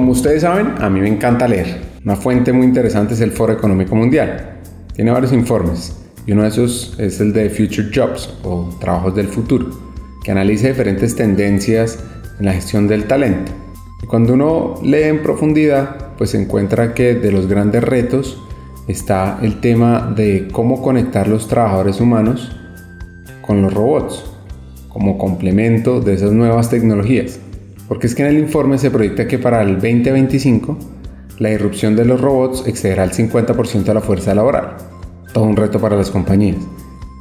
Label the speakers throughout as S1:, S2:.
S1: como ustedes saben, a mí me encanta leer. Una fuente muy interesante es el Foro Económico Mundial. Tiene varios informes y uno de esos es el de Future Jobs o Trabajos del Futuro, que analiza diferentes tendencias en la gestión del talento. Y cuando uno lee en profundidad, pues se encuentra que de los grandes retos está el tema de cómo conectar los trabajadores humanos con los robots como complemento de esas nuevas tecnologías. Porque es que en el informe se proyecta que para el 2025 la irrupción de los robots excederá el 50% de la fuerza laboral. Todo un reto para las compañías,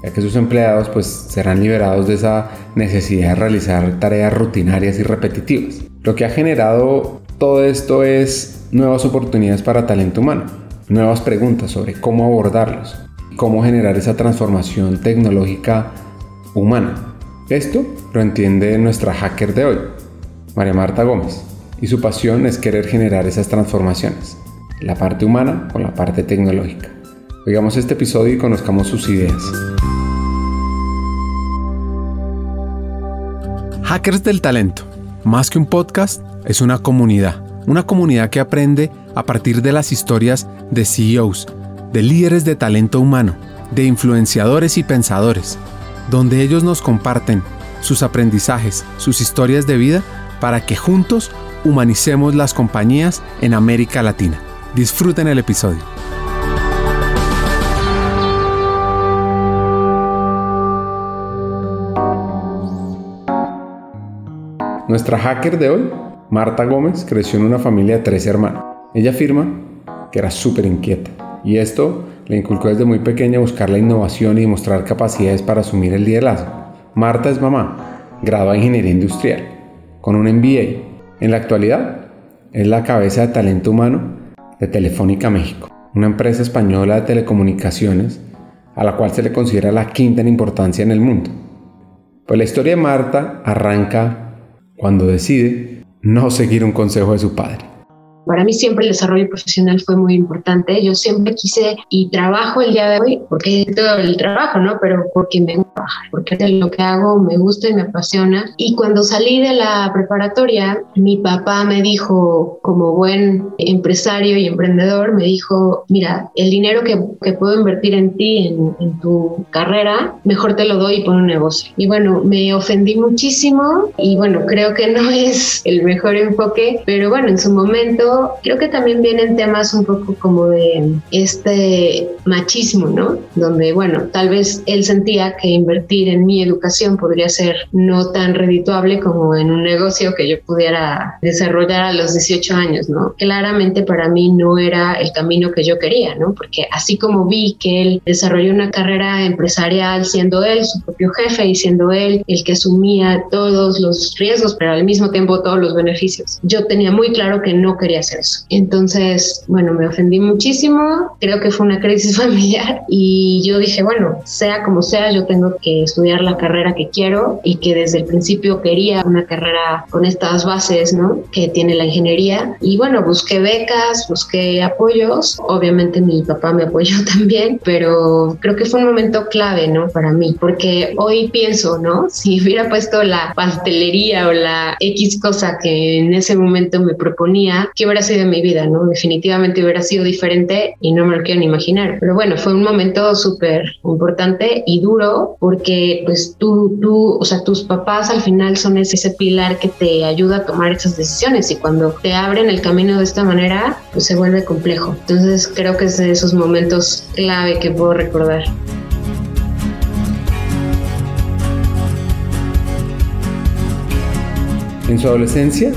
S1: ya que sus empleados pues serán liberados de esa necesidad de realizar tareas rutinarias y repetitivas. Lo que ha generado todo esto es nuevas oportunidades para talento humano, nuevas preguntas sobre cómo abordarlos, cómo generar esa transformación tecnológica humana. Esto lo entiende nuestra hacker de hoy, María Marta Gómez, y su pasión es querer generar esas transformaciones, la parte humana con la parte tecnológica. Oigamos este episodio y conozcamos sus ideas. Hackers del Talento, más que un podcast, es una comunidad. Una comunidad que aprende a partir de las historias de CEOs, de líderes de talento humano, de influenciadores y pensadores donde ellos nos comparten sus aprendizajes, sus historias de vida, para que juntos humanicemos las compañías en América Latina. Disfruten el episodio. Nuestra hacker de hoy, Marta Gómez, creció en una familia de tres hermanos. Ella afirma que era súper inquieta y esto le inculcó desde muy pequeña buscar la innovación y demostrar capacidades para asumir el liderazgo. Marta es mamá, graduada en Ingeniería Industrial, con un MBA. En la actualidad, es la cabeza de talento humano de Telefónica México, una empresa española de telecomunicaciones a la cual se le considera la quinta en importancia en el mundo. Pues la historia de Marta arranca cuando decide no seguir un consejo de su padre.
S2: Para mí siempre el desarrollo profesional fue muy importante. Yo siempre quise y trabajo el día de hoy porque todo el trabajo, ¿no? Pero porque me gusta trabajar, porque lo que hago me gusta y me apasiona. Y cuando salí de la preparatoria, mi papá me dijo, como buen empresario y emprendedor, me dijo, mira, el dinero que, que puedo invertir en ti, en, en tu carrera, mejor te lo doy y pon un negocio. Y bueno, me ofendí muchísimo y bueno, creo que no es el mejor enfoque, pero bueno, en su momento creo que también vienen temas un poco como de este machismo, ¿no? Donde, bueno, tal vez él sentía que invertir en mi educación podría ser no tan redituable como en un negocio que yo pudiera desarrollar a los 18 años, ¿no? Claramente para mí no era el camino que yo quería, ¿no? Porque así como vi que él desarrolló una carrera empresarial siendo él su propio jefe y siendo él el que asumía todos los riesgos, pero al mismo tiempo todos los beneficios, yo tenía muy claro que no quería eso. Entonces, bueno, me ofendí muchísimo, creo que fue una crisis familiar y yo dije, bueno, sea como sea, yo tengo que estudiar la carrera que quiero y que desde el principio quería una carrera con estas bases, ¿no? Que tiene la ingeniería. Y bueno, busqué becas, busqué apoyos, obviamente mi papá me apoyó también, pero creo que fue un momento clave, ¿no? Para mí, porque hoy pienso, ¿no? Si hubiera puesto la pastelería o la X cosa que en ese momento me proponía, ¿qué hubiera sido mi vida, ¿no? Definitivamente hubiera sido diferente y no me lo quiero ni imaginar. Pero bueno, fue un momento súper importante y duro porque pues tú, tú, o sea, tus papás al final son ese pilar que te ayuda a tomar esas decisiones y cuando te abren el camino de esta manera, pues se vuelve complejo. Entonces creo que es de esos momentos clave que puedo recordar.
S1: En su adolescencia,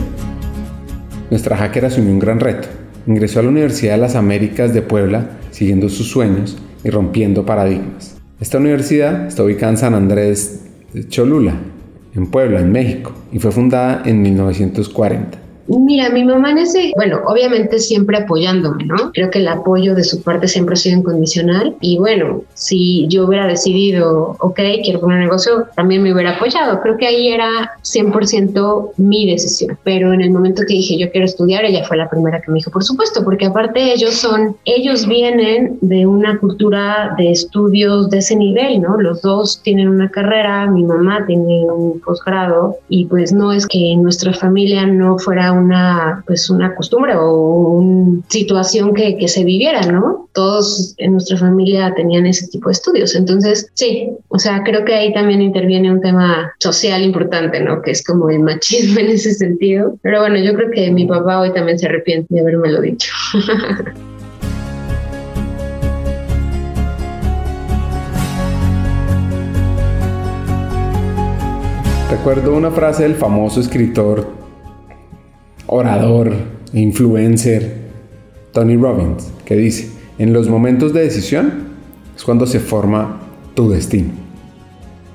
S1: nuestra hacker asumió un gran reto. Ingresó a la Universidad de las Américas de Puebla siguiendo sus sueños y rompiendo paradigmas. Esta universidad está ubicada en San Andrés de Cholula, en Puebla, en México, y fue fundada en 1940.
S2: Mira, mi mamá en ese, bueno, obviamente siempre apoyándome, ¿no? Creo que el apoyo de su parte siempre ha sido incondicional y bueno, si yo hubiera decidido, ok, quiero poner un negocio, también me hubiera apoyado. Creo que ahí era 100% mi decisión, pero en el momento que dije yo quiero estudiar, ella fue la primera que me dijo, por supuesto, porque aparte ellos son, ellos vienen de una cultura de estudios de ese nivel, ¿no? Los dos tienen una carrera, mi mamá tiene un posgrado y pues no es que nuestra familia no fuera un una, pues una costumbre o una situación que, que se viviera, ¿no? Todos en nuestra familia tenían ese tipo de estudios. Entonces, sí, o sea, creo que ahí también interviene un tema social importante, ¿no? Que es como el machismo en ese sentido. Pero bueno, yo creo que mi papá hoy también se arrepiente de haberme lo dicho.
S1: Recuerdo una frase del famoso escritor, orador, influencer, Tony Robbins, que dice, en los momentos de decisión es cuando se forma tu destino.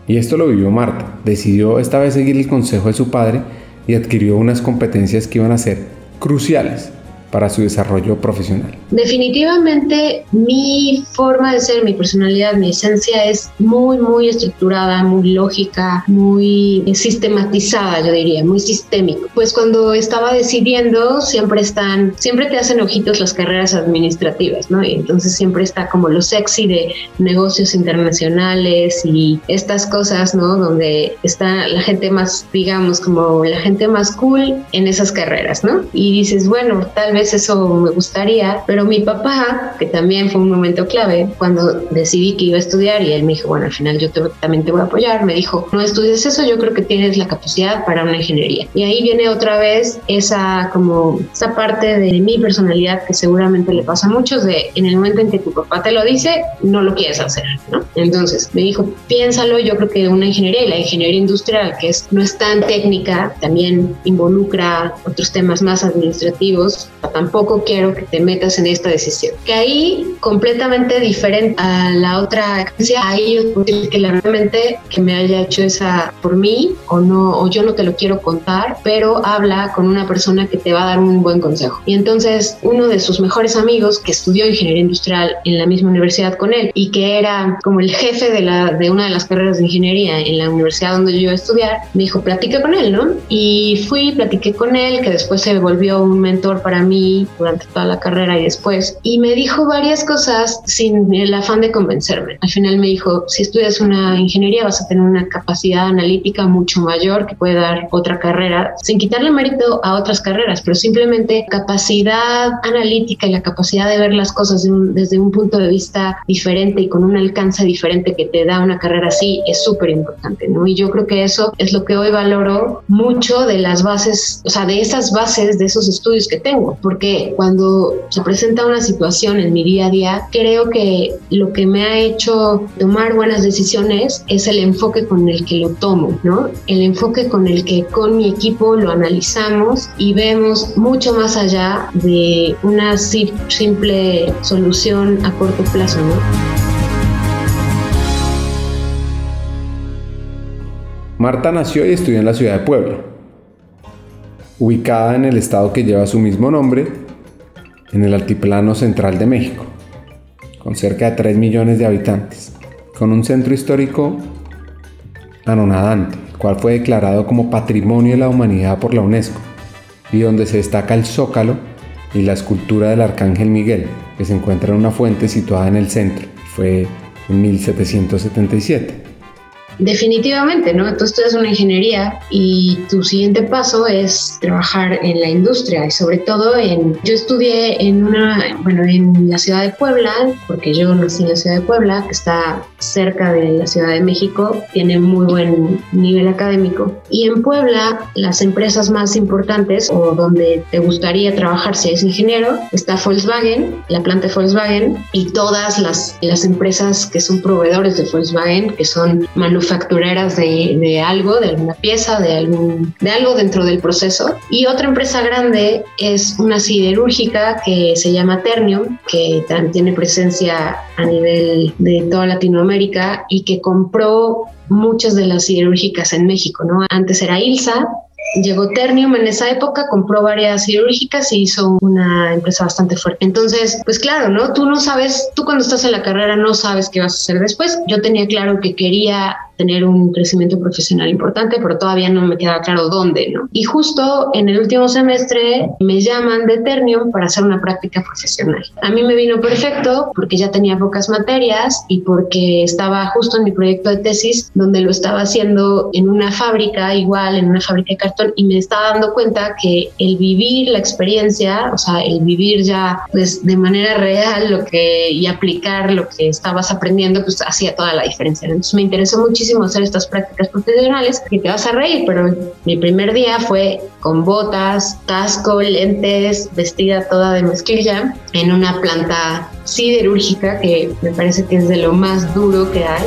S1: Y esto lo vivió Marta. Decidió esta vez seguir el consejo de su padre y adquirió unas competencias que iban a ser cruciales para su desarrollo profesional?
S2: Definitivamente mi forma de ser, mi personalidad, mi esencia es muy, muy estructurada, muy lógica, muy sistematizada, yo diría, muy sistémico. Pues cuando estaba decidiendo, siempre están, siempre te hacen ojitos las carreras administrativas, ¿no? Y entonces siempre está como lo sexy de negocios internacionales y estas cosas, ¿no? Donde está la gente más, digamos, como la gente más cool en esas carreras, ¿no? Y dices, bueno, tal vez eso me gustaría, pero mi papá, que también fue un momento clave, cuando decidí que iba a estudiar y él me dijo, bueno, al final yo también te voy a apoyar, me dijo, no estudies eso, yo creo que tienes la capacidad para una ingeniería. Y ahí viene otra vez esa como esa parte de mi personalidad que seguramente le pasa a muchos de en el momento en que tu papá te lo dice, no lo quieres hacer, ¿no? Entonces me dijo, piénsalo, yo creo que una ingeniería y la ingeniería industrial, que es, no es tan técnica, también involucra otros temas más administrativos, tampoco quiero que te metas en esta decisión. Que ahí, completamente diferente a la otra agencia, ahí yo que realmente que me haya hecho esa por mí o no, o yo no te lo quiero contar, pero habla con una persona que te va a dar un buen consejo. Y entonces, uno de sus mejores amigos que estudió ingeniería industrial en la misma universidad con él y que era como el jefe de, la, de una de las carreras de ingeniería en la universidad donde yo iba a estudiar, me dijo, platica con él, ¿no? Y fui, platiqué con él, que después se volvió un mentor para mí durante toda la carrera y después. Y me dijo varias cosas sin el afán de convencerme. Al final me dijo, si estudias una ingeniería vas a tener una capacidad analítica mucho mayor que puede dar otra carrera, sin quitarle mérito a otras carreras, pero simplemente capacidad analítica y la capacidad de ver las cosas desde un punto de vista diferente y con un alcance diferente que te da una carrera así es súper importante, ¿no? Y yo creo que eso es lo que hoy valoro mucho de las bases, o sea, de esas bases de esos estudios que tengo, porque cuando se presenta una situación en mi día a día, creo que lo que me ha hecho tomar buenas decisiones es el enfoque con el que lo tomo, ¿no? El enfoque con el que con mi equipo lo analizamos y vemos mucho más allá de una simple solución a corto plazo, ¿no?
S1: Marta nació y estudió en la ciudad de Puebla ubicada en el estado que lleva su mismo nombre, en el altiplano central de México, con cerca de 3 millones de habitantes, con un centro histórico anonadante, el cual fue declarado como Patrimonio de la Humanidad por la UNESCO, y donde se destaca el zócalo y la escultura del Arcángel Miguel, que se encuentra en una fuente situada en el centro, fue en 1777.
S2: Definitivamente, ¿no? Tú estudias una ingeniería y tu siguiente paso es trabajar en la industria y sobre todo en... Yo estudié en una, bueno, en la ciudad de Puebla, porque yo nací en la ciudad de Puebla, que está cerca de la Ciudad de México, tiene muy buen nivel académico. Y en Puebla, las empresas más importantes o donde te gustaría trabajar si eres ingeniero, está Volkswagen, la planta de Volkswagen y todas las, las empresas que son proveedores de Volkswagen, que son manufactureras de, de, algo, de alguna pieza, de, algún, de algo dentro del proceso. Y otra empresa grande es una siderúrgica que se llama Ternium, que tiene presencia a nivel de toda Latinoamérica y que compró muchas de las siderúrgicas en México, ¿no? Antes era ILSA, Llegó Ternium en esa época, compró varias cirúrgicas y hizo una empresa bastante fuerte. Entonces, pues claro, ¿no? Tú no sabes, tú cuando estás en la carrera no sabes qué vas a hacer después. Yo tenía claro que quería tener un crecimiento profesional importante, pero todavía no me queda claro dónde, ¿no? Y justo en el último semestre me llaman de Ternium para hacer una práctica profesional. A mí me vino perfecto porque ya tenía pocas materias y porque estaba justo en mi proyecto de tesis donde lo estaba haciendo en una fábrica igual, en una fábrica de cartón y me estaba dando cuenta que el vivir la experiencia, o sea, el vivir ya pues de manera real lo que y aplicar lo que estabas aprendiendo, pues hacía toda la diferencia. Entonces me interesó muchísimo hacer estas prácticas profesionales y te vas a reír, pero mi primer día fue con botas, casco, lentes, vestida toda de mezclilla en una planta siderúrgica que me parece que es de lo más duro que hay.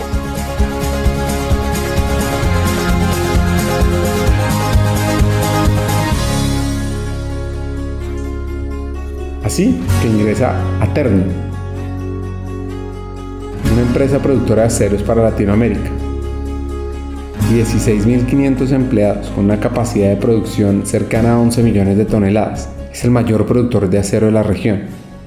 S1: Así que ingresa a Ternium, una empresa productora de aceros para Latinoamérica. 16.500 empleados con una capacidad de producción cercana a 11 millones de toneladas. Es el mayor productor de acero de la región,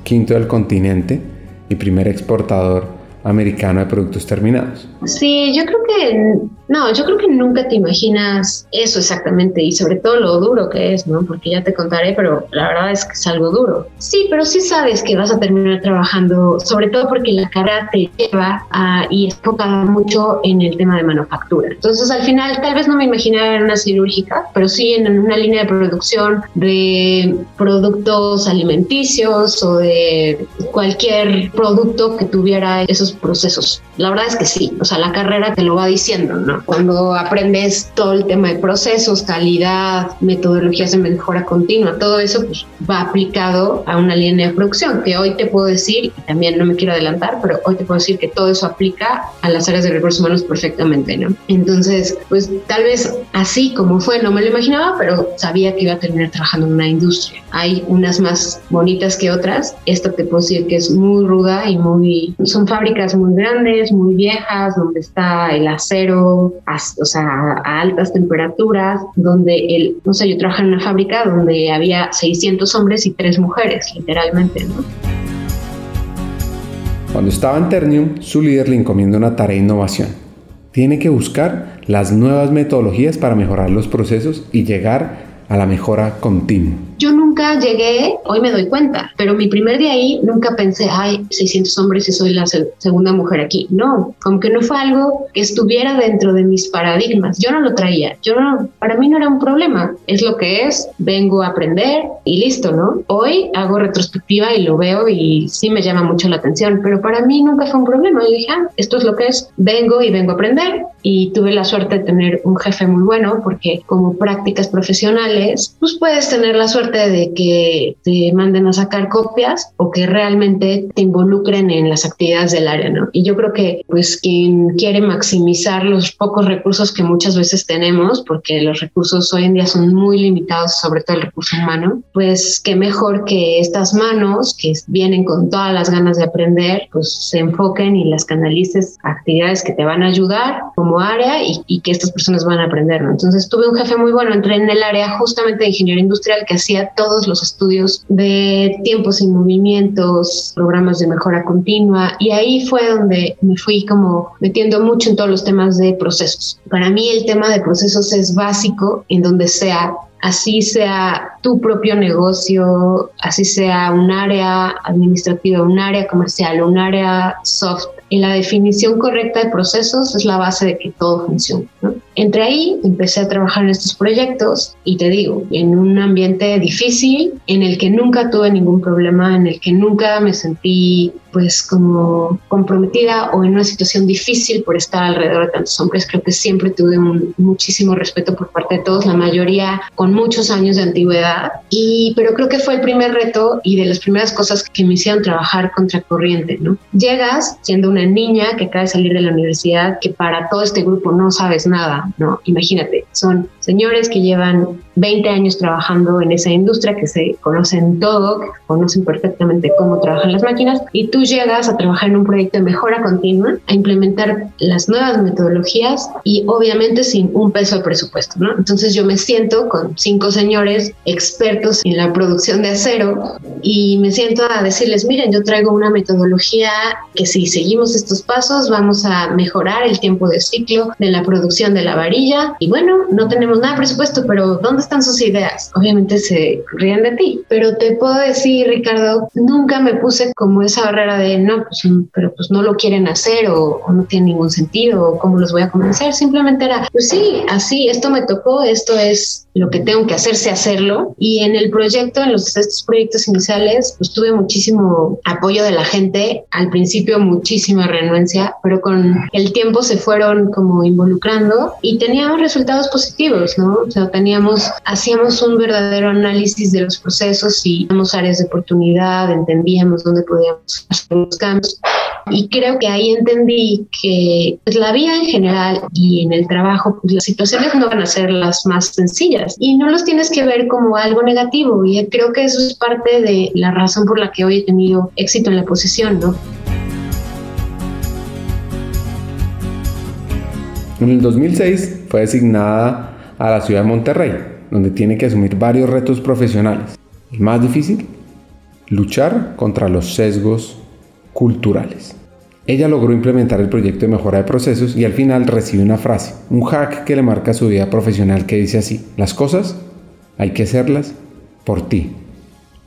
S1: quinto del continente y primer exportador americano de productos terminados.
S2: Sí, yo creo que no, yo creo que nunca te imaginas eso exactamente y sobre todo lo duro que es, ¿no? Porque ya te contaré, pero la verdad es que es algo duro. Sí, pero sí sabes que vas a terminar trabajando, sobre todo porque la carrera te lleva a, y enfocada mucho en el tema de manufactura. Entonces, al final, tal vez no me imaginaba en una cirúrgica, pero sí en una línea de producción de productos alimenticios o de cualquier producto que tuviera esos procesos. La verdad es que sí, o sea, la carrera te lo va diciendo, ¿no? Cuando aprendes todo el tema de procesos, calidad, metodologías de mejora continua, todo eso pues, va aplicado a una línea de producción, que hoy te puedo decir, y también no me quiero adelantar, pero hoy te puedo decir que todo eso aplica a las áreas de recursos humanos perfectamente, ¿no? Entonces, pues tal vez así como fue, no me lo imaginaba, pero sabía que iba a terminar trabajando en una industria. Hay unas más bonitas que otras. Esta te puedo decir que es muy ruda y muy... Son fábricas muy grandes, muy viejas, donde está el acero, o sea, a altas temperaturas, donde el, no sé, yo trabajaba en una fábrica donde había 600 hombres y 3 mujeres, literalmente, ¿no?
S1: Cuando estaba en Ternium, su líder le encomienda una tarea de innovación. Tiene que buscar las nuevas metodologías para mejorar los procesos y llegar a la mejora continua.
S2: Yo nunca llegué, hoy me doy cuenta, pero mi primer día ahí nunca pensé, ay, 600 hombres y soy la segunda mujer aquí. No, como que no fue algo que estuviera dentro de mis paradigmas. Yo no lo traía, yo no, para mí no era un problema. Es lo que es, vengo a aprender y listo, ¿no? Hoy hago retrospectiva y lo veo y sí me llama mucho la atención, pero para mí nunca fue un problema. Yo dije, ah, esto es lo que es, vengo y vengo a aprender y tuve la suerte de tener un jefe muy bueno porque como prácticas profesionales, pues puedes tener la suerte de que te manden a sacar copias o que realmente te involucren en las actividades del área, ¿no? Y yo creo que pues quien quiere maximizar los pocos recursos que muchas veces tenemos, porque los recursos hoy en día son muy limitados, sobre todo el recurso humano, pues qué mejor que estas manos que vienen con todas las ganas de aprender, pues se enfoquen y las canalices a actividades que te van a ayudar como área y, y que estas personas van a aprender, ¿no? Entonces tuve un jefe muy bueno, entré en el área justamente de ingeniería industrial que hacía todo los estudios de tiempos y movimientos, programas de mejora continua y ahí fue donde me fui como metiendo mucho en todos los temas de procesos. Para mí el tema de procesos es básico en donde sea así sea tu propio negocio, así sea un área administrativa, un área comercial, un área soft y la definición correcta de procesos es la base de que todo funcione. Entre ahí empecé a trabajar en estos proyectos y te digo, en un ambiente difícil, en el que nunca tuve ningún problema, en el que nunca me sentí pues como comprometida o en una situación difícil por estar alrededor de tantos hombres. Creo que siempre tuve un, muchísimo respeto por parte de todos, la mayoría con muchos años de antigüedad. Y, pero creo que fue el primer reto y de las primeras cosas que me hicieron trabajar contra corriente, ¿no? Llegas siendo una niña que acaba de salir de la universidad, que para todo este grupo no sabes nada, ¿no? Imagínate, son señores que llevan 20 años trabajando en esa industria, que se conocen todo, que conocen perfectamente cómo trabajan las máquinas, y tú llegas a trabajar en un proyecto de mejora continua, a implementar las nuevas metodologías y obviamente sin un peso de presupuesto, ¿no? Entonces yo me siento con cinco señores expertos en la producción de acero y me siento a decirles, miren, yo traigo una metodología que si seguimos estos pasos vamos a mejorar el tiempo de ciclo de la producción de la varilla y bueno, no tenemos nada de presupuesto, pero ¿dónde están sus ideas? Obviamente se ríen de ti, pero te puedo decir, Ricardo, nunca me puse como esa barrera de no, pues, pero pues no lo quieren hacer o, no tiene ningún sentido o cómo los voy a convencer. Simplemente era, pues sí, así, esto me tocó, esto es lo que tengo que hacerse hacerlo. Y en el proyecto, en los, estos proyectos iniciales, pues tuve muchísimo apoyo de la gente. Al principio muchísima renuencia, pero con el tiempo se fueron como involucrando y teníamos resultados positivos, ¿no? O sea, teníamos, hacíamos un verdadero análisis de los procesos y teníamos áreas de oportunidad, entendíamos dónde podíamos hacer los cambios. Y creo que ahí entendí que pues, la vida en general y en el trabajo, pues, las situaciones no van a ser las más sencillas y no los tienes que ver como algo negativo. Y creo que eso es parte de la razón por la que hoy he tenido éxito en la posición, ¿no?
S1: En el 2006 fue designada a la ciudad de Monterrey, donde tiene que asumir varios retos profesionales. El más difícil, luchar contra los sesgos culturales. Ella logró implementar el proyecto de mejora de procesos y al final recibe una frase, un hack que le marca su vida profesional que dice así, las cosas hay que hacerlas por ti,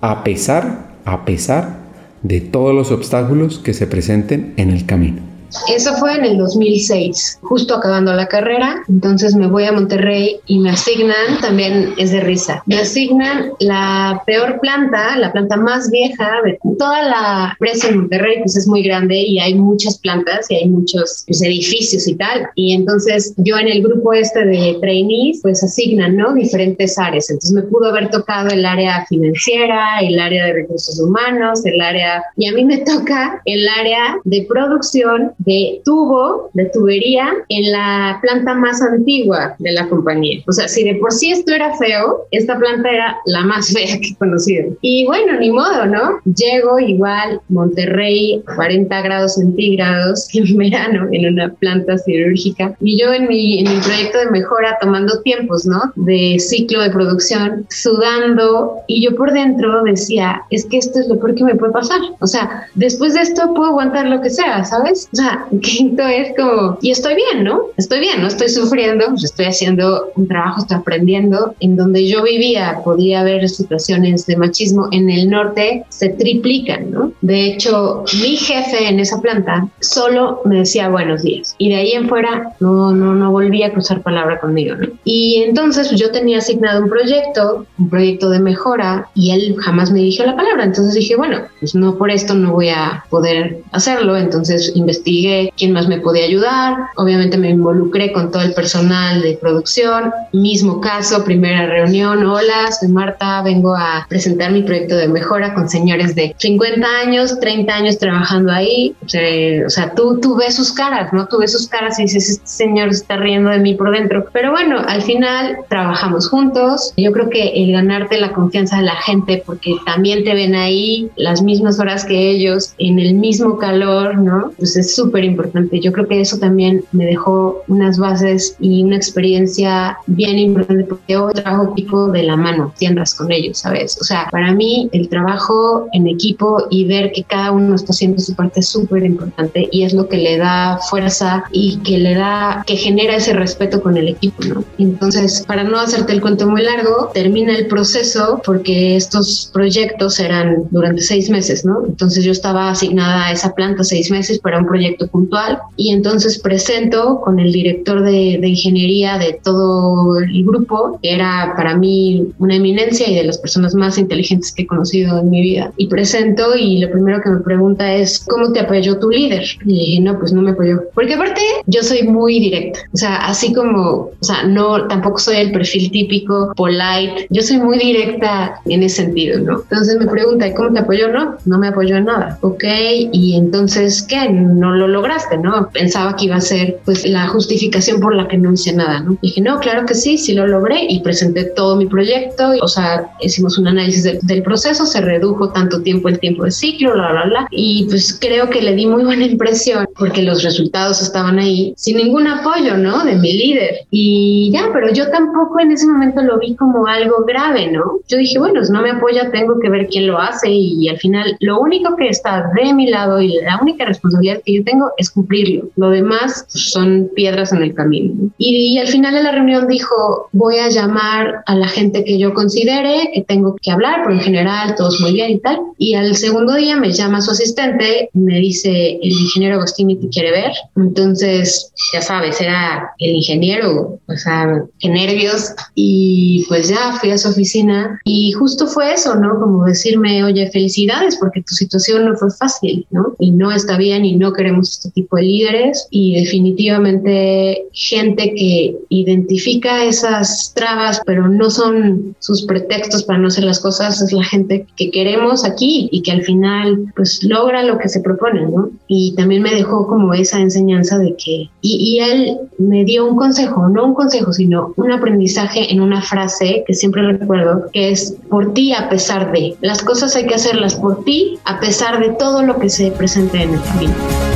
S1: a pesar, a pesar de todos los obstáculos que se presenten en el camino.
S2: Eso fue en el 2006, justo acabando la carrera. Entonces me voy a Monterrey y me asignan, también es de risa, me asignan la peor planta, la planta más vieja de toda la empresa en Monterrey, pues es muy grande y hay muchas plantas y hay muchos pues, edificios y tal. Y entonces yo en el grupo este de trainees, pues asignan, ¿no? Diferentes áreas. Entonces me pudo haber tocado el área financiera, el área de recursos humanos, el área, y a mí me toca el área de producción de tubo, de tubería, en la planta más antigua de la compañía. O sea, si de por sí esto era feo, esta planta era la más fea que he conocido. Y bueno, ni modo, ¿no? Llego igual, Monterrey, 40 grados centígrados en verano, en una planta cirúrgica. Y yo en mi, en mi proyecto de mejora tomando tiempos, ¿no? De ciclo de producción, sudando. Y yo por dentro decía, es que esto es lo peor que me puede pasar. O sea, después de esto puedo aguantar lo que sea, ¿sabes? O sea, quinto es como, y estoy bien, ¿no? Estoy bien, no estoy sufriendo, estoy haciendo un trabajo, estoy aprendiendo. En donde yo vivía podía haber situaciones de machismo, en el norte se triplican, ¿no? De hecho, mi jefe en esa planta solo me decía buenos días y de ahí en fuera no, no, no volvía a cruzar palabra conmigo, ¿no? Y entonces yo tenía asignado un proyecto, un proyecto de mejora y él jamás me dijo la palabra. Entonces dije, bueno, pues no por esto no voy a poder hacerlo. Entonces investigué quién más me podía ayudar. Obviamente me involucré con todo el personal de producción. Mismo caso, primera reunión. Hola, soy Marta, vengo a presentar mi proyecto de mejora con señores de 50 años, 30 años trabajando ahí. O sea, tú, tú ves sus caras, ¿no? Tú ves sus caras y dices, este señor está riendo de mí por dentro. Pero bueno, al final trabajamos juntos. Yo creo que el ganarte la confianza de la gente, porque también te ven ahí las mismas horas que ellos, en el mismo calor, ¿no? Pues es súper importante. Yo creo que eso también me dejó unas bases y una experiencia bien importante porque hoy trabajo equipo de la mano, tiendas con ellos, ¿sabes? O sea, para mí el trabajo en equipo y ver que cada uno está haciendo su parte es súper importante y es lo que le da fuerza y que le da, que genera ese respeto con el equipo, ¿no? Entonces, para no hacerte el cuento muy largo, termina el proceso porque estos proyectos eran durante seis meses, ¿no? Entonces yo estaba asignada a esa planta seis meses para un proyecto puntual y entonces presento con el director de, de, ingeniería de todo el grupo, que era para mí una eminencia y de las personas más inteligentes que he conocido en mi vida. Y presento y lo primero que me pregunta es, ¿cómo te apoyó tu líder? Y le dije, no, pues no me apoyó. Porque aparte yo soy muy directa, o sea, así como, o sea, no, tampoco soy el perfil típico, polite, yo soy muy directa en ese sentido, ¿no? Entonces me pregunta, ¿cómo te apoyó? No, no me apoyó en nada. Ok, y entonces, ¿qué? No lo lo lograste, ¿no? Pensaba que iba a ser pues la justificación por la que no hice nada, ¿no? dije, no, claro que sí, sí lo logré y presenté todo mi proyecto, o sea, hicimos un análisis del proceso, se redujo tanto tiempo el tiempo de ciclo, bla, bla, bla, y pues creo que le di muy buena impresión porque los resultados estaban ahí sin ningún apoyo, ¿no? De mi líder. Y ya, pero yo tampoco en ese momento lo vi como algo grave, ¿no? Yo dije, bueno, si no me apoya, tengo que ver quién lo hace y, al final lo único que está de mi lado y la única responsabilidad que yo tengo es cumplirlo. Lo demás son piedras en el camino. Y, y al final de la reunión dijo, voy a llamar a la gente que yo considere que tengo que hablar, porque en general todos muy bien y tal. Y al segundo día me llama su asistente, me dice, el ingeniero Agostini te quiere ver. Entonces, ya sabes, era el ingeniero, o sea, qué nervios. Y pues ya fui a su oficina y justo fue eso, ¿no? Como decirme, oye, felicidades porque tu situación no fue fácil, ¿no? Y no está bien y no queremos este tipo de líderes. Y definitivamente gente que identifica esas trabas, pero no son sus pretextos para no hacer las cosas, es la gente que queremos aquí y que al final pues logra lo que se propone, ¿no? Y también me dejó como esa enseñanza de que, y, y él me dio un consejo, no un consejo, sino un aprendizaje en una frase que siempre recuerdo, que es por ti a pesar de, las cosas hay que hacerlas por ti a pesar de todo lo que se presente en el camino.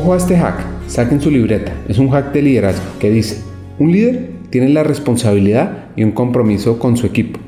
S1: Ojo a este hack Saquen su libreta. Es un hack de liderazgo que dice, un líder tiene la responsabilidad y un compromiso con su equipo.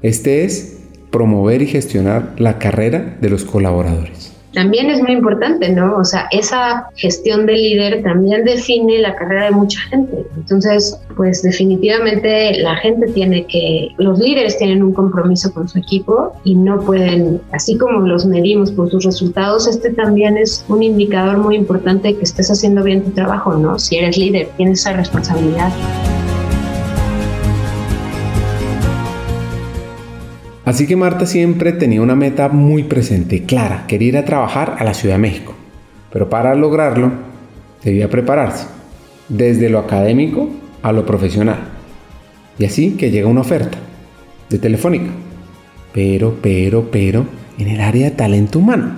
S1: Este es promover y gestionar la carrera de los colaboradores
S2: también es muy importante, ¿no? O sea, esa gestión del líder también define la carrera de mucha gente. Entonces, pues definitivamente la gente tiene que, los líderes tienen un compromiso con su equipo y no pueden, así como los medimos por sus resultados, este también es un indicador muy importante que estés haciendo bien tu trabajo, ¿no? Si eres líder, tienes esa responsabilidad.
S1: Así que Marta siempre tenía una meta muy presente y clara, quería ir a trabajar a la Ciudad de México. Pero para lograrlo, debía prepararse, desde lo académico a lo profesional. Y así que llega una oferta de Telefónica. Pero, pero, pero, en el área de talento humano.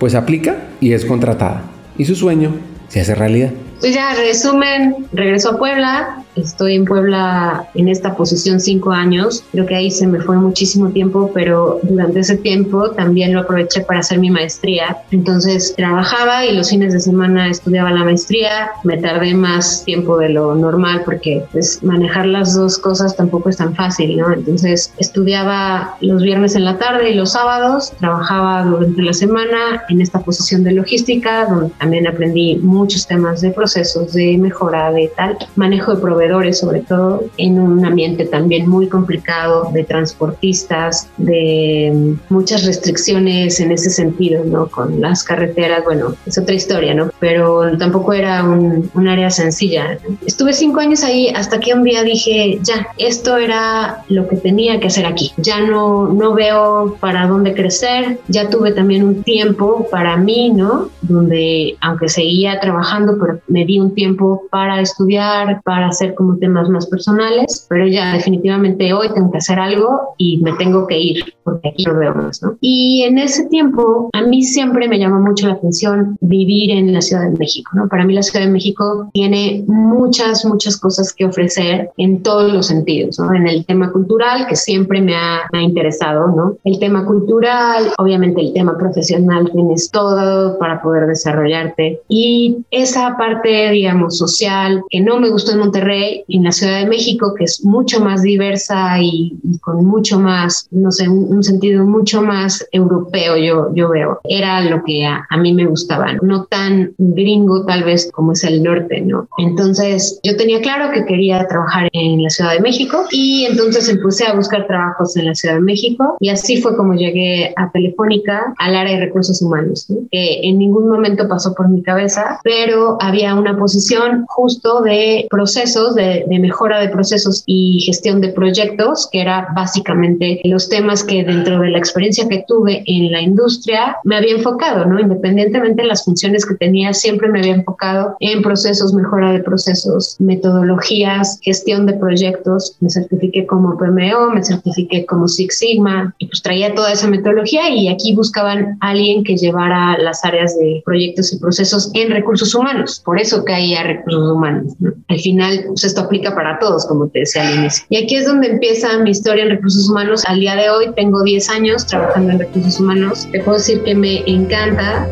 S1: Pues aplica y es contratada. Y su sueño se hace realidad.
S2: Pues ya, resumen, regresó a Puebla, Estoy en Puebla en esta posición cinco años. Creo que ahí se me fue muchísimo tiempo, pero durante ese tiempo también lo aproveché para hacer mi maestría. Entonces trabajaba y los fines de semana estudiaba la maestría. Me tardé más tiempo de lo normal porque pues, manejar las dos cosas tampoco es tan fácil, ¿no? Entonces estudiaba los viernes en la tarde y los sábados. Trabajaba durante la semana en esta posición de logística, donde también aprendí muchos temas de procesos, de mejora, de tal, manejo de proveedores sobre todo en un ambiente también muy complicado de transportistas, de muchas restricciones en ese sentido, ¿no? Con las carreteras, bueno, es otra historia, ¿no? Pero tampoco era un, un área sencilla. Estuve cinco años ahí hasta que un día dije, ya, esto era lo que tenía que hacer aquí. Ya no, no veo para dónde crecer. Ya tuve también un tiempo para mí, ¿no? Donde, aunque seguía trabajando, pero me di un tiempo para estudiar, para hacer como temas más personales, pero ya definitivamente hoy tengo que hacer algo y me tengo que ir porque aquí no veo más, ¿no? Y en ese tiempo a mí siempre me llamó mucho la atención vivir en la Ciudad de México, ¿no? Para mí la Ciudad de México tiene muchas, muchas cosas que ofrecer en todos los sentidos, ¿no? En el tema cultural, que siempre me ha, me ha interesado, ¿no? El tema cultural, obviamente el tema profesional, tienes todo para poder desarrollarte y esa parte, digamos, social que no me gustó en Monterrey, en la Ciudad de México, que es mucho más diversa y, con mucho más, no sé, un, sentido mucho más europeo, yo, yo veo. Era lo que a, mí me gustaba, no tan gringo tal vez como es el norte, ¿no? Entonces yo tenía claro que quería trabajar en la Ciudad de México y entonces empecé a buscar trabajos en la Ciudad de México y así fue como llegué a Telefónica, al área de recursos humanos, que en ningún momento pasó por mi cabeza, pero había una posición justo de procesos, de, de mejora de procesos y gestión de proyectos, que era básicamente los temas que dentro de la experiencia que tuve en la industria me había enfocado, ¿no? Independientemente de las funciones que tenía, siempre me había enfocado en procesos, mejora de procesos, metodologías, gestión de proyectos. Me certifiqué como PMO, me certifiqué como Six Sigma y pues traía toda esa metodología y aquí buscaban a alguien que llevara las áreas de proyectos y procesos en recursos humanos. Por eso caía recursos humanos. Al final, pues esto aplica para todos, como te decía al inicio. Y aquí es donde empieza mi historia en recursos humanos. Al día de hoy tengo 10 años trabajando en recursos humanos. Te puedo decir que me encanta.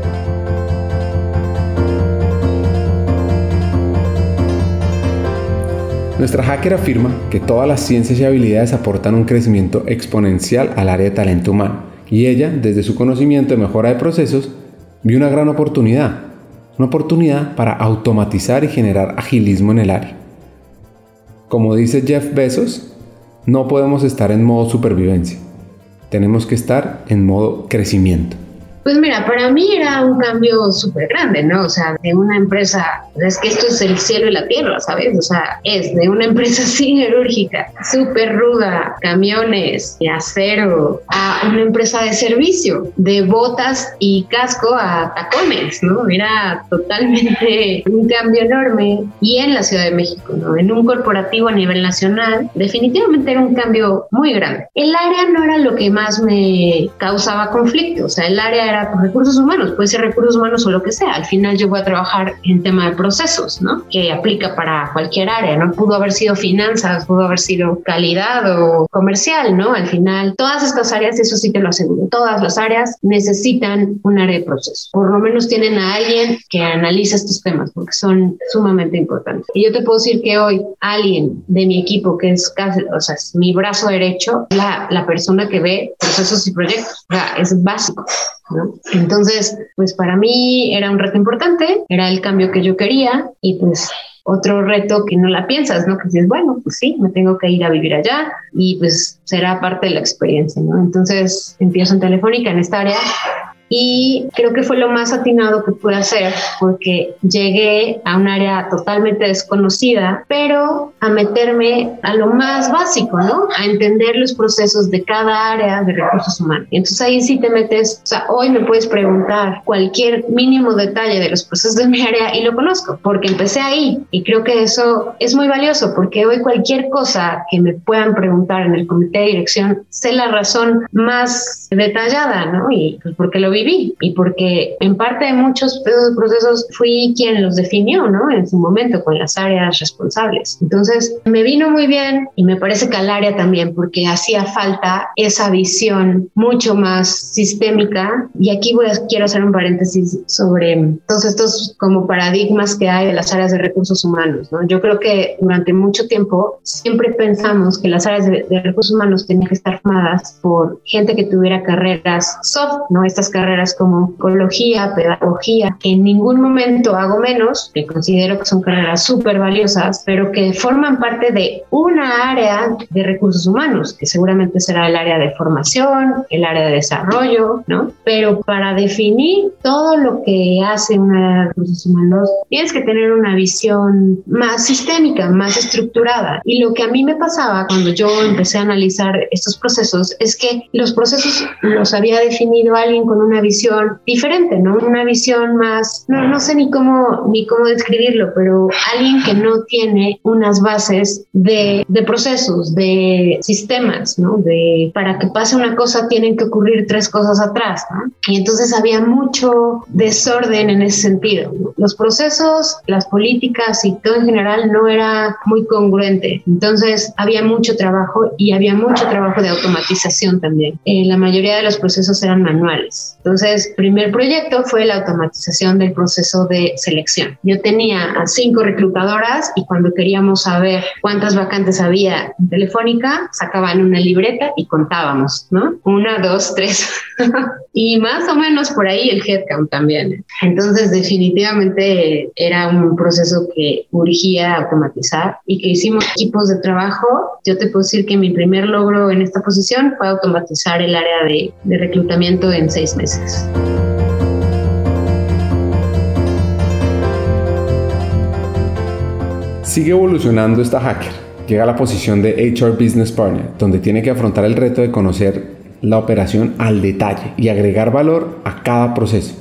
S1: Nuestra hacker afirma que todas las ciencias y habilidades aportan un crecimiento exponencial al área de talento humano y ella, desde su conocimiento de mejora de procesos, vio una gran oportunidad, una oportunidad para automatizar y generar agilismo en el área. Como dice Jeff Bezos, no podemos estar en modo supervivencia, tenemos que estar en modo crecimiento.
S2: Pues mira, para mí era un cambio súper grande, ¿no? O sea, de una empresa, es que esto es el cielo y la tierra, ¿sabes? O sea, es de una empresa siderúrgica, súper ruda, camiones y acero, a una empresa de servicio, de botas y casco a tacones, ¿no? Era totalmente un cambio enorme. Y en la Ciudad de México, ¿no? En un corporativo a nivel nacional, definitivamente era un cambio muy grande. El área no era lo que más me causaba conflicto, o sea, el área era recursos humanos, puede ser recursos humanos o lo que sea. Al final yo voy a trabajar en tema de procesos, ¿no? Que aplica para cualquier área, ¿no? Pudo haber sido finanzas, pudo haber sido calidad o comercial, ¿no? Al final, todas estas áreas, eso sí te lo aseguro, todas las áreas necesitan un área de procesos. Por lo menos tienen a alguien que analiza estos temas porque son sumamente importantes. Y yo te puedo decir que hoy alguien de mi equipo, que es casi, o sea, es mi brazo derecho, la, la persona que ve procesos y proyectos. O sea, es básico. Entonces, pues para mí era un reto importante, era el cambio que yo quería y pues otro reto que no la piensas, ¿no? Que dices, bueno, pues sí, me tengo que ir a vivir allá y pues será parte de la experiencia, ¿no? Entonces empiezo en Telefónica en esta área y creo que fue lo más atinado que pude hacer porque llegué a un área totalmente desconocida, pero a meterme a lo más básico, ¿no? A entender los procesos de cada área de recursos humanos. Entonces ahí sí te metes, o sea, hoy me puedes preguntar cualquier mínimo detalle de los procesos de mi área y lo conozco porque empecé ahí y creo que eso es muy valioso porque hoy cualquier cosa que me puedan preguntar en el comité de dirección sé la razón más detallada, ¿no? Y pues porque lo vi y porque en parte de muchos procesos fui quien los definió, ¿no? En su momento con las áreas responsables. Entonces me vino muy bien y me parece que al área también porque hacía falta esa visión mucho más sistémica y aquí voy a, quiero hacer un paréntesis sobre todos estos como paradigmas que hay de las áreas de recursos humanos, ¿no? Yo creo que durante mucho tiempo siempre pensamos que las áreas de, de recursos humanos tenían que estar formadas por gente que tuviera carreras soft, ¿no? Estas carreras carreras como ecología, pedagogía, que en ningún momento hago menos, que considero que son carreras súper valiosas, pero que forman parte de una área de recursos humanos, que seguramente será el área de formación, el área de desarrollo, ¿no? Pero para definir todo lo que hace una área de recursos humanos, tienes que tener una visión más sistémica, más estructurada. Y lo que a mí me pasaba cuando yo empecé a analizar estos procesos es que los procesos los había definido alguien con una visión diferente, ¿no? Una visión más, no, no sé ni cómo, ni cómo describirlo, pero alguien que no tiene unas bases de, procesos, de sistemas, ¿no? De para que pase una cosa tienen que ocurrir tres cosas atrás, ¿no? Y entonces había mucho desorden en ese sentido. Los procesos, las políticas y todo en general no era muy congruente. Entonces había mucho trabajo y había mucho trabajo de automatización también. Eh, la mayoría de los procesos eran manuales. Entonces, primer proyecto fue la automatización del proceso de selección. Yo tenía a cinco reclutadoras y cuando queríamos saber cuántas vacantes había en Telefónica, sacaban una libreta y contábamos, ¿no? Una, dos, tres. y más o menos por ahí el headcount también. Entonces, definitivamente era un proceso que urgía automatizar y que hicimos equipos de trabajo. Yo te puedo decir que mi primer logro en esta posición fue automatizar el área de, reclutamiento en seis meses.
S1: Sigue evolucionando esta hacker. Llega a la posición de HR Business Partner, donde tiene que afrontar el reto de conocer la operación al detalle y agregar valor a cada proceso.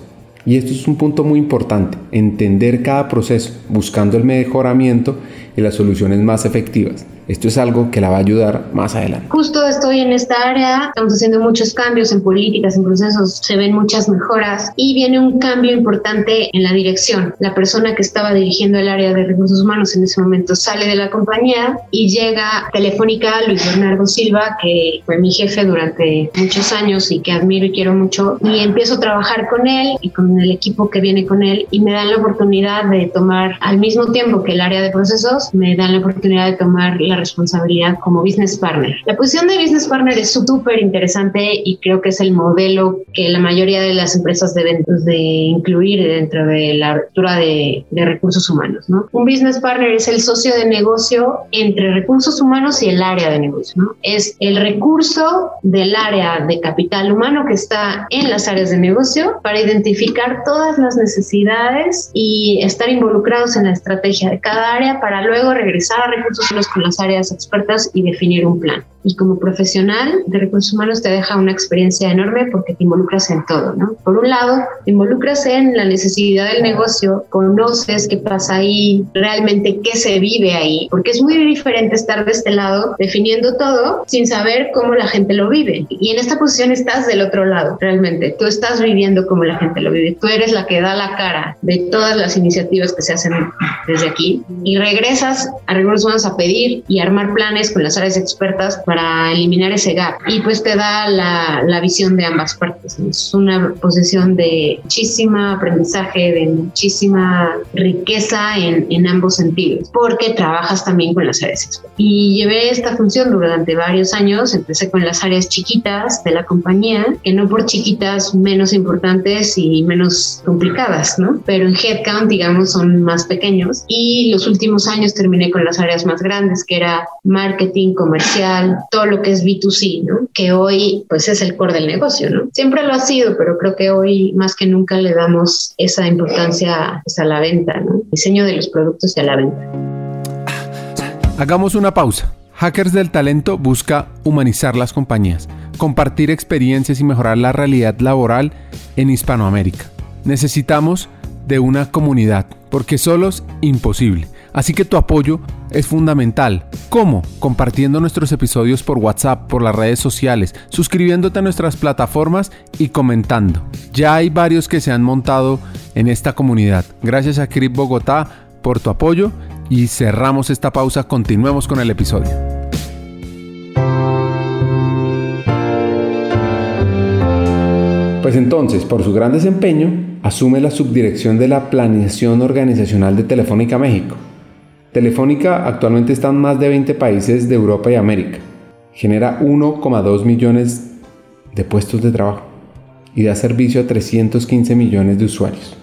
S1: Y esto es un punto muy importante, entender cada proceso, buscando el mejoramiento y las soluciones más efectivas. Esto es algo que la va a ayudar más adelante.
S2: Justo estoy en esta área, estamos haciendo muchos cambios en políticas, en procesos, se ven muchas mejoras y viene un cambio importante en la dirección. La persona que estaba dirigiendo el área de recursos humanos en ese momento sale de la compañía y llega Telefónica Luis Bernardo Silva, que fue mi jefe durante muchos años y que admiro y quiero mucho, y empiezo a trabajar con él y con el equipo que viene con él y me dan la oportunidad de tomar al mismo tiempo que el área de procesos, me dan la oportunidad de tomar la responsabilidad como business partner. La posición de business partner es súper interesante y creo que es el modelo que la mayoría de las empresas deben de incluir dentro de la apertura de, de recursos humanos. ¿no? Un business partner es el socio de negocio entre recursos humanos y el área de negocio. ¿no? Es el recurso del área de capital humano que está en las áreas de negocio para identificar todas las necesidades y estar involucrados en la estrategia de cada área para luego regresar a recursos humanos con las áreas expertas y definir un plan y como profesional de recursos humanos te deja una experiencia enorme porque te involucras en todo, ¿no? Por un lado, te involucras en la necesidad del negocio, conoces qué pasa ahí, realmente qué se vive ahí, porque es muy diferente estar de este lado definiendo todo sin saber cómo la gente lo vive. Y en esta posición estás del otro lado, realmente. Tú estás viviendo cómo la gente lo vive. Tú eres la que da la cara de todas las iniciativas que se hacen desde aquí y regresas a recursos humanos a pedir y armar planes con las áreas expertas para eliminar ese gap y pues te da la, la visión de ambas partes. Es una posición de muchísima aprendizaje, de muchísima riqueza en, en ambos sentidos, porque trabajas también con las áreas Y llevé esta función durante varios años, empecé con las áreas chiquitas de la compañía, que no por chiquitas menos importantes y menos complicadas, ¿no? Pero en headcount, digamos, son más pequeños. Y los últimos años terminé con las áreas más grandes, que era marketing, comercial, todo lo que es B2C, ¿no? Que hoy pues es el core del negocio, ¿no? Siempre lo ha sido, pero creo que hoy más que nunca le damos esa importancia pues, a la venta, ¿no? Diseño de los productos y a la venta.
S1: Hagamos una pausa. Hackers del Talento busca humanizar las compañías, compartir experiencias y mejorar la realidad laboral en Hispanoamérica. Necesitamos de una comunidad, porque solos imposible. Así que tu apoyo es fundamental. ¿Cómo? Compartiendo nuestros episodios por WhatsApp, por las redes sociales, suscribiéndote a nuestras plataformas y comentando. Ya hay varios que se han montado en esta comunidad. Gracias a Crip Bogotá por tu apoyo y cerramos esta pausa. Continuemos con el episodio. Pues entonces, por su gran desempeño, asume la subdirección de la Planeación Organizacional de Telefónica México Telefónica actualmente está en más de 20 países de Europa y América. Genera 1,2 millones de puestos de trabajo y da servicio a 315 millones de usuarios.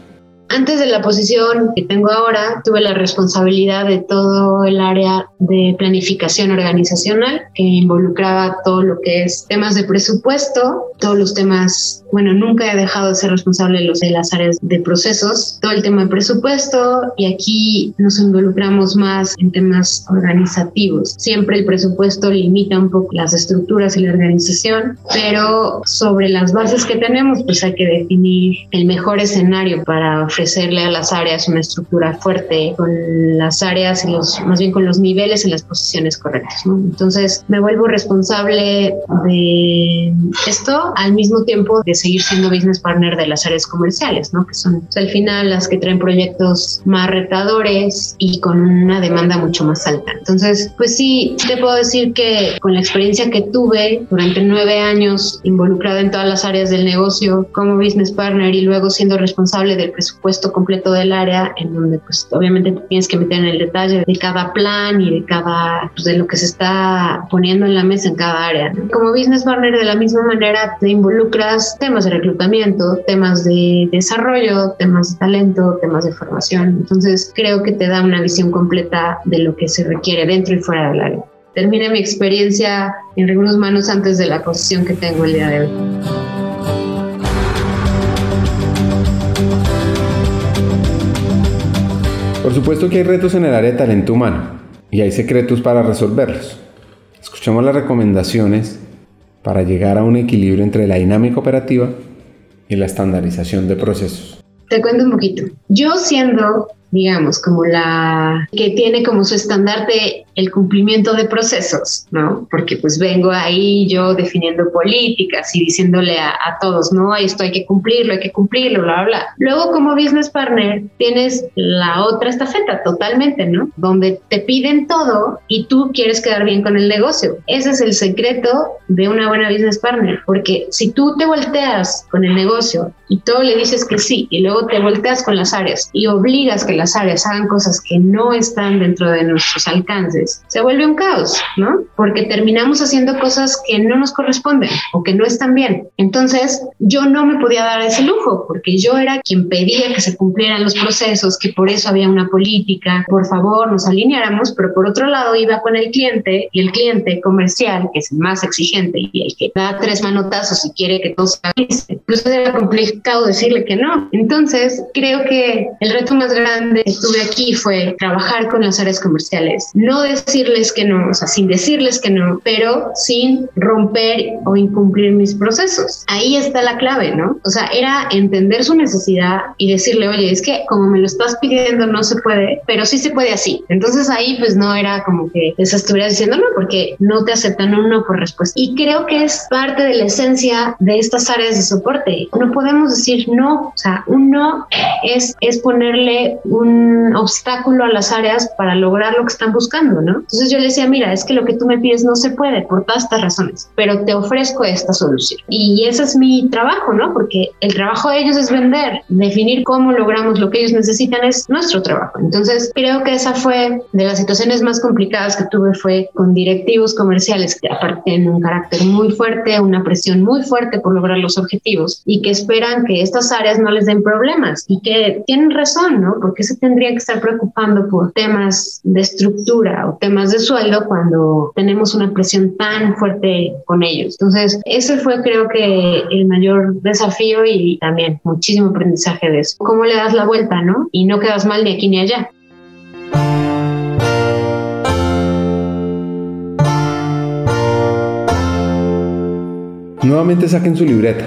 S2: Antes de la posición que tengo ahora, tuve la responsabilidad de todo el área de planificación organizacional, que involucraba todo lo que es temas de presupuesto, todos los temas, bueno, nunca he dejado de ser responsable de, los, de las áreas de procesos, todo el tema de presupuesto, y aquí nos involucramos más en temas organizativos. Siempre el presupuesto limita un poco las estructuras y la organización, pero sobre las bases que tenemos, pues hay que definir el mejor escenario para ofrecerle a las áreas una estructura fuerte con las áreas y los, más bien con los niveles en las posiciones correctas. Entonces me vuelvo responsable de esto al mismo tiempo de seguir siendo business partner de las áreas comerciales, ¿no? que son pues, al final las que traen proyectos más retadores y con una demanda mucho más alta. Entonces, pues sí, te puedo decir que con la experiencia que tuve durante nueve años involucrada en todas las áreas del negocio como business partner y luego siendo responsable del presupuesto, puesto completo del área, en donde pues obviamente tienes que meter en el detalle de cada plan y de cada, pues, de lo que se está poniendo en la mesa en cada área. Como business partner de la misma manera te involucras temas de reclutamiento, temas de desarrollo, temas de talento, temas de formación. Entonces creo que te da una visión completa de lo que se requiere dentro y fuera del área. Terminé mi experiencia en recursos humanos antes de la posición que tengo el día de hoy.
S1: Por supuesto que hay retos en el área de talento humano y hay secretos para resolverlos. Escuchemos las recomendaciones para llegar a un equilibrio entre la dinámica operativa y la estandarización de procesos.
S2: Te cuento un poquito. Yo siendo digamos, como la que tiene como su estandarte el cumplimiento de procesos, ¿no? Porque pues vengo ahí yo definiendo políticas y diciéndole a, todos, no, esto hay que cumplirlo, hay que cumplirlo, bla, bla. Luego como business partner tienes la otra estafeta totalmente, ¿no? Donde te piden todo y tú quieres quedar bien con el negocio. Ese es el secreto de una buena business partner, porque si tú te volteas con el negocio y todo le dices que sí y luego te volteas con las áreas y obligas que las áreas hagan cosas que no están dentro de nuestros alcances, se vuelve un caos, ¿no? Porque terminamos haciendo cosas que no nos corresponden o que no están bien. Entonces, yo no me podía dar ese lujo porque yo era quien pedía que se cumplieran los procesos, que por eso había una política, por favor, nos alineáramos, pero por otro lado iba con el cliente y el cliente comercial, que es el más exigente y el que da tres manotazos y quiere que todo se Incluso era complicado decirle que no. Entonces, creo que el reto más grande estuve aquí fue trabajar con las áreas comerciales, no decirles que no, o sea, sin decirles que no, pero sin romper o incumplir mis procesos. Ahí está la clave, ¿no? O sea, era entender su necesidad y decirle, oye, es que como me lo estás pidiendo no se puede, pero sí se puede así. Entonces ahí pues no era como que les estuviera diciendo no, porque no te aceptan un no por respuesta. Y creo que es parte de la esencia de estas áreas de soporte. No podemos decir no, o sea, un no es, es ponerle un obstáculo a las áreas para lograr lo que están buscando, ¿no? Entonces yo le decía, mira, es que lo que tú me pides no se puede por todas estas razones, pero te ofrezco esta solución. Y ese es mi trabajo, ¿no? Porque el trabajo de ellos es vender, definir cómo logramos lo que ellos necesitan es nuestro trabajo. Entonces creo que esa fue de las situaciones más complicadas que tuve fue con directivos comerciales que aparte tienen un carácter muy fuerte, una presión muy fuerte por lograr los objetivos y que esperan que estas áreas no les den problemas y que tienen razón, ¿no? Porque se tendría que estar preocupando por temas de estructura o temas de sueldo cuando tenemos una presión tan fuerte con ellos. Entonces, ese fue creo que el mayor desafío y también muchísimo aprendizaje de eso. ¿Cómo le das la vuelta, no? Y no quedas mal ni aquí ni allá.
S1: Nuevamente saquen su libreta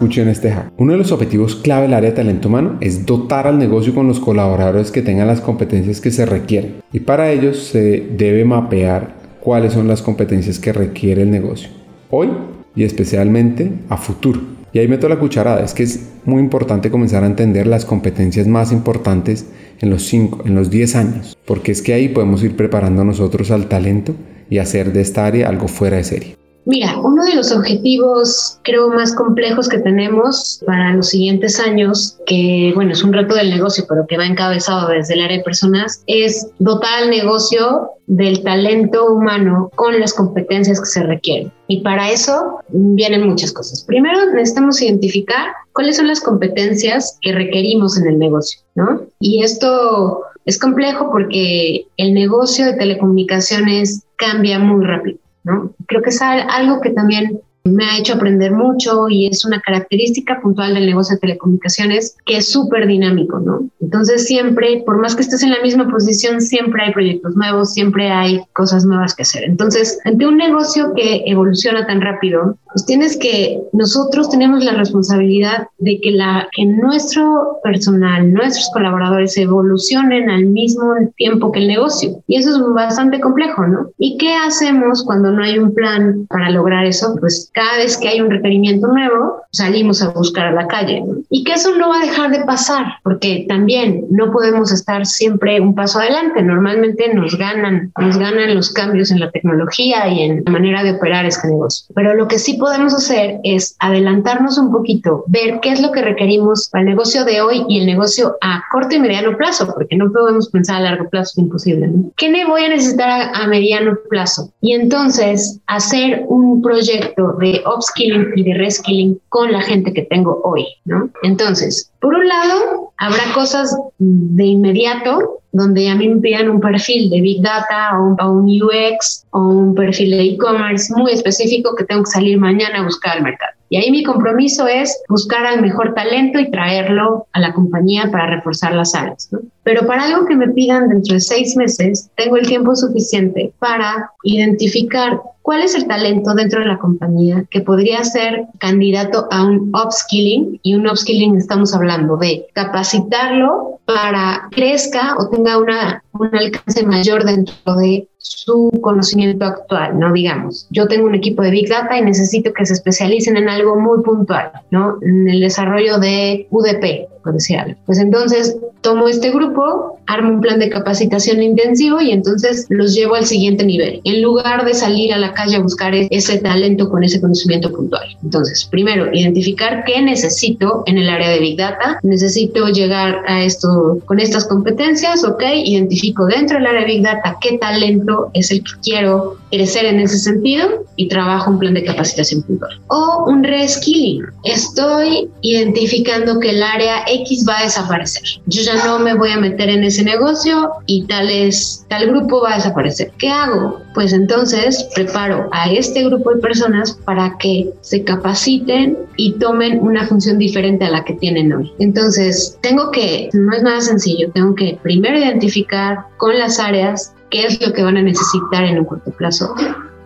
S1: Escuchen este hack. Uno de los objetivos clave del área de talento humano es dotar al negocio con los colaboradores que tengan las competencias que se requieren. Y para ello se debe mapear cuáles son las competencias que requiere el negocio. Hoy y especialmente a futuro. Y ahí meto la cucharada, es que es muy importante comenzar a entender las competencias más importantes en los 5, en los 10 años, porque es que ahí podemos ir preparando nosotros al talento y hacer de esta área algo fuera de serie.
S2: Mira, uno de los objetivos creo más complejos que tenemos para los siguientes años, que bueno, es un reto del negocio, pero que va encabezado desde el área de personas, es dotar al negocio del talento humano con las competencias que se requieren. Y para eso vienen muchas cosas. Primero, necesitamos identificar cuáles son las competencias que requerimos en el negocio, ¿no? Y esto es complejo porque el negocio de telecomunicaciones cambia muy rápido. Creo que es algo que también me ha hecho aprender mucho y es una característica puntual del negocio de telecomunicaciones que es súper dinámico, ¿no? Entonces siempre, por más que estés en la misma posición, siempre hay proyectos nuevos, siempre hay cosas nuevas que hacer. Entonces, ante un negocio que evoluciona tan rápido, pues tienes que, nosotros tenemos la responsabilidad de que, la, que nuestro personal, nuestros colaboradores evolucionen al mismo tiempo que el negocio. Y eso es bastante complejo, ¿no? ¿Y qué hacemos cuando no hay un plan para lograr eso? Pues cada vez que hay un requerimiento nuevo, salimos a buscar a la calle. Y que eso no va a dejar de pasar, porque también no podemos estar siempre un paso adelante. Normalmente nos ganan, nos ganan los cambios en la tecnología y en la manera de operar este negocio. Pero lo que sí podemos hacer es adelantarnos un poquito, ver qué es lo que requerimos para el negocio de hoy y el negocio a corto y mediano plazo, porque no podemos pensar a largo plazo, es imposible. ¿Qué me voy a necesitar a mediano plazo? Y entonces hacer un proyecto de upskilling y de reskilling con la gente que tengo hoy, ¿no? Entonces, por un lado, habrá cosas de inmediato donde a mí me pidan un perfil de Big Data o un, UX o un perfil de e-commerce muy específico que tengo que salir mañana a buscar al mercado. Y ahí mi compromiso es buscar al mejor talento y traerlo a la compañía para reforzar las áreas. Pero para algo que me pidan dentro de seis meses, tengo el tiempo suficiente para identificar cuál es el talento dentro de la compañía que podría ser candidato a un upskilling. Y un upskilling estamos hablando de capacitarlo para crezca o tenga una, un alcance mayor dentro de su conocimiento actual, ¿no? Digamos, yo tengo un equipo de Big Data y necesito que se especialicen en algo muy puntual, ¿no? En el desarrollo de UDP, algo. Pues entonces tomo este grupo, armo un plan de capacitación intensivo y entonces los llevo al siguiente nivel, en lugar de salir a la calle a buscar ese talento con ese conocimiento puntual. Entonces, primero, identificar qué necesito en el área de Big Data. Necesito llegar a esto con estas competencias, ¿ok? Identifico dentro del área de Big Data qué talento es el que quiero crecer en ese sentido y trabajo un plan de capacitación puntual. O un reskilling. Estoy identificando que el área X va a desaparecer. Yo ya no me voy a meter en ese negocio y tal es, tal grupo va a desaparecer. ¿Qué hago? Pues entonces preparo a este grupo de personas para que se capaciten y tomen una función diferente a la que tienen hoy. Entonces, tengo que, no es nada sencillo, tengo que primero identificar con las áreas qué es lo que van a necesitar en un corto plazo.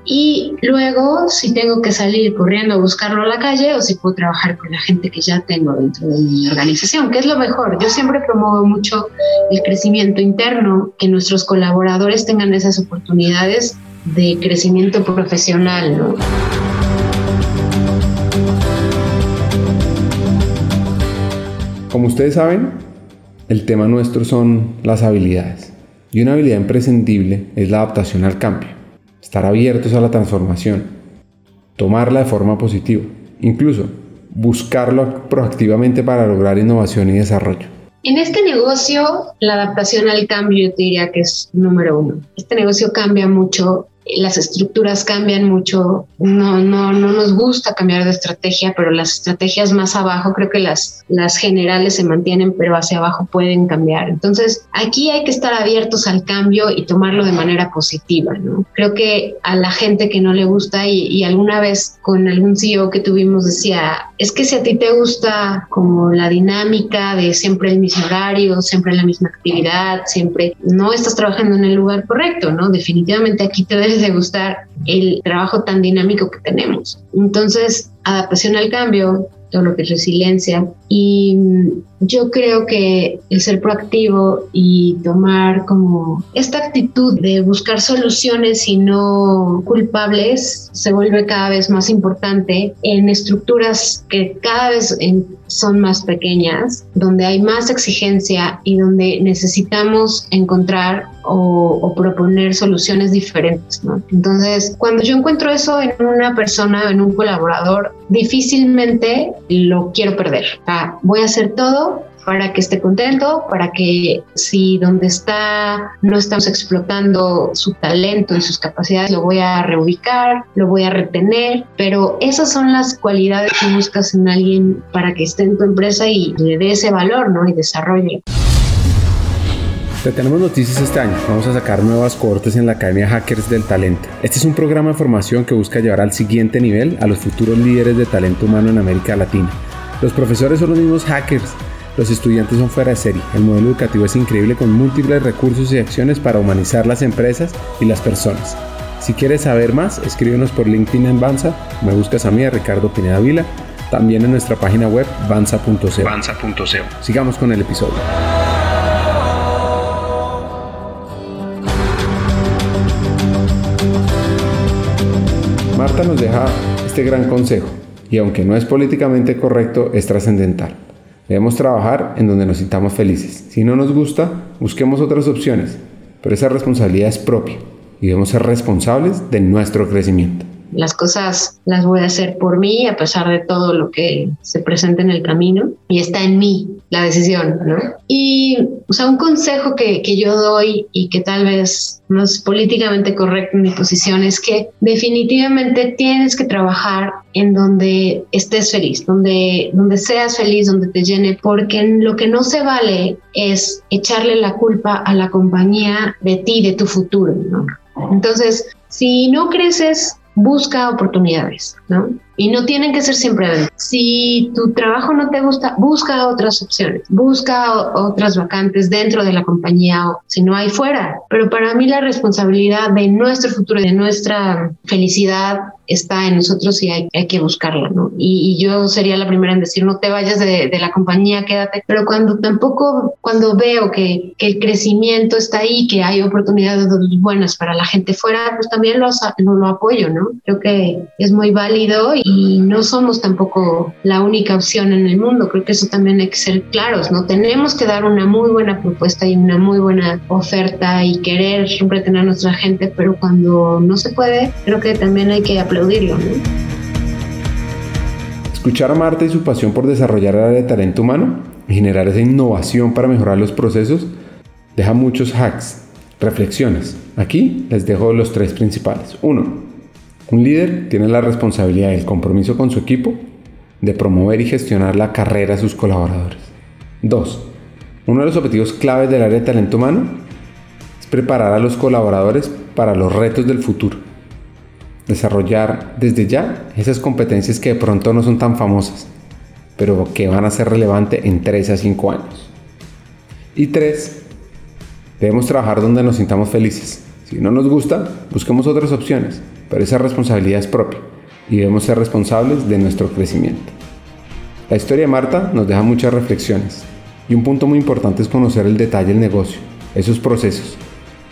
S2: Y luego, si tengo que salir corriendo a buscarlo a la calle o si puedo trabajar con la gente que ya tengo dentro de mi organización, que es lo mejor. Yo siempre promuevo mucho el crecimiento interno, que nuestros colaboradores tengan esas oportunidades de crecimiento profesional, ¿no?
S1: Como ustedes saben, el tema nuestro son las habilidades. Y una habilidad imprescindible es la adaptación al cambio, estar abiertos a la transformación, tomarla de forma positiva, incluso buscarlo proactivamente para lograr innovación y desarrollo.
S2: En este negocio, la adaptación al cambio yo te diría que es número uno. Este negocio cambia mucho las estructuras cambian mucho, no, no, no nos gusta cambiar de estrategia, pero las estrategias más abajo, creo que las, las generales se mantienen, pero hacia abajo pueden cambiar. Entonces, aquí hay que estar abiertos al cambio y tomarlo de manera positiva, ¿no? Creo que a la gente que no le gusta y, alguna vez con algún CEO que tuvimos decía, es que si a ti te gusta como la dinámica de siempre el mismo horario, siempre la misma actividad, siempre no estás trabajando en el lugar correcto, ¿no? Definitivamente aquí te debes de gustar el trabajo tan dinámico que tenemos. Entonces, adaptación al cambio, todo lo que es resiliencia. Y yo creo que el ser proactivo y tomar como esta actitud de buscar soluciones y no culpables se vuelve cada vez más importante en estructuras que cada vez son más pequeñas, donde hay más exigencia y donde necesitamos encontrar o, proponer soluciones diferentes. Entonces, cuando yo encuentro eso en una persona, en un colaborador, difícilmente lo quiero perder. voy a hacer todo para que esté contento, para que si donde está no estamos explotando su talento y sus capacidades, lo voy a reubicar, lo voy a retener, pero esas son las cualidades que buscas en alguien para que esté en tu empresa y le dé ese valor, ¿no? Y desarrolle.
S1: Te tenemos noticias este año. Vamos a sacar nuevas cohortes en la Academia Hackers del Talento. Este es un programa de formación que busca llevar al siguiente nivel a los futuros líderes de talento humano en América Latina. Los profesores son los mismos hackers. Los estudiantes son fuera de serie. El modelo educativo es increíble con múltiples recursos y acciones para humanizar las empresas y las personas. Si quieres saber más, escríbenos por LinkedIn en Banza, me buscas a mí, a Ricardo Pineda Vila, también en nuestra página web banza.co. Sigamos con el episodio. Marta nos deja este gran consejo y aunque no es políticamente correcto, es trascendental. Debemos trabajar en donde nos sintamos felices. Si no nos gusta, busquemos otras opciones, pero esa responsabilidad es propia y debemos ser responsables de nuestro crecimiento
S2: las cosas las voy a hacer por mí a pesar de todo lo que se presenta en el camino y está en mí la decisión, ¿no? Y, o sea, un consejo que, que yo doy y que tal vez no es políticamente correcto en mi posición es que definitivamente tienes que trabajar en donde estés feliz, donde, donde seas feliz, donde te llene, porque lo que no se vale es echarle la culpa a la compañía de ti, de tu futuro, ¿no? Entonces, si no creces busca oportunidades, ¿no? Y no tienen que ser siempre. Si tu trabajo no te gusta, busca otras opciones, busca otras vacantes dentro de la compañía o si no hay fuera. Pero para mí la responsabilidad de nuestro futuro, de nuestra felicidad, está en nosotros y hay, que buscarla, ¿no? Y, yo sería la primera en decir, no te vayas de, la compañía, quédate. Pero cuando tampoco, cuando veo que, el crecimiento está ahí, que hay oportunidades buenas para la gente fuera, pues también lo, lo, apoyo, ¿no? Creo que es muy válido y no somos tampoco la única opción en el mundo. Creo que eso también hay que ser claros, ¿no? Tenemos que dar una muy buena propuesta y una muy buena oferta y querer retener a nuestra gente, pero cuando no se puede, creo que también hay que
S1: Escuchar a Marta y su pasión por desarrollar el área de talento humano y generar esa innovación para mejorar los procesos deja muchos hacks, reflexiones. Aquí les dejo los tres principales. Uno, un líder tiene la responsabilidad y el compromiso con su equipo de promover y gestionar la carrera de sus colaboradores. 2. Uno de los objetivos claves del área de talento humano es preparar a los colaboradores para los retos del futuro. Desarrollar desde ya esas competencias que de pronto no son tan famosas, pero que van a ser relevantes en 3 a 5 años. Y 3. Debemos trabajar donde nos sintamos felices. Si no nos gusta, busquemos otras opciones pero esa responsabilidad es propia y debemos ser responsables de nuestro crecimiento. La historia de Marta nos deja muchas reflexiones y un punto muy importante es conocer el detalle del negocio, esos procesos,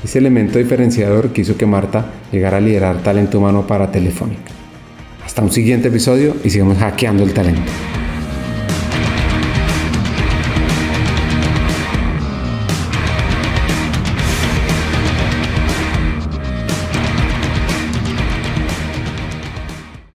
S1: ese elemento diferenciador que hizo que Marta llegara a liderar talento humano para Telefónica. Hasta un siguiente episodio y sigamos hackeando el talento.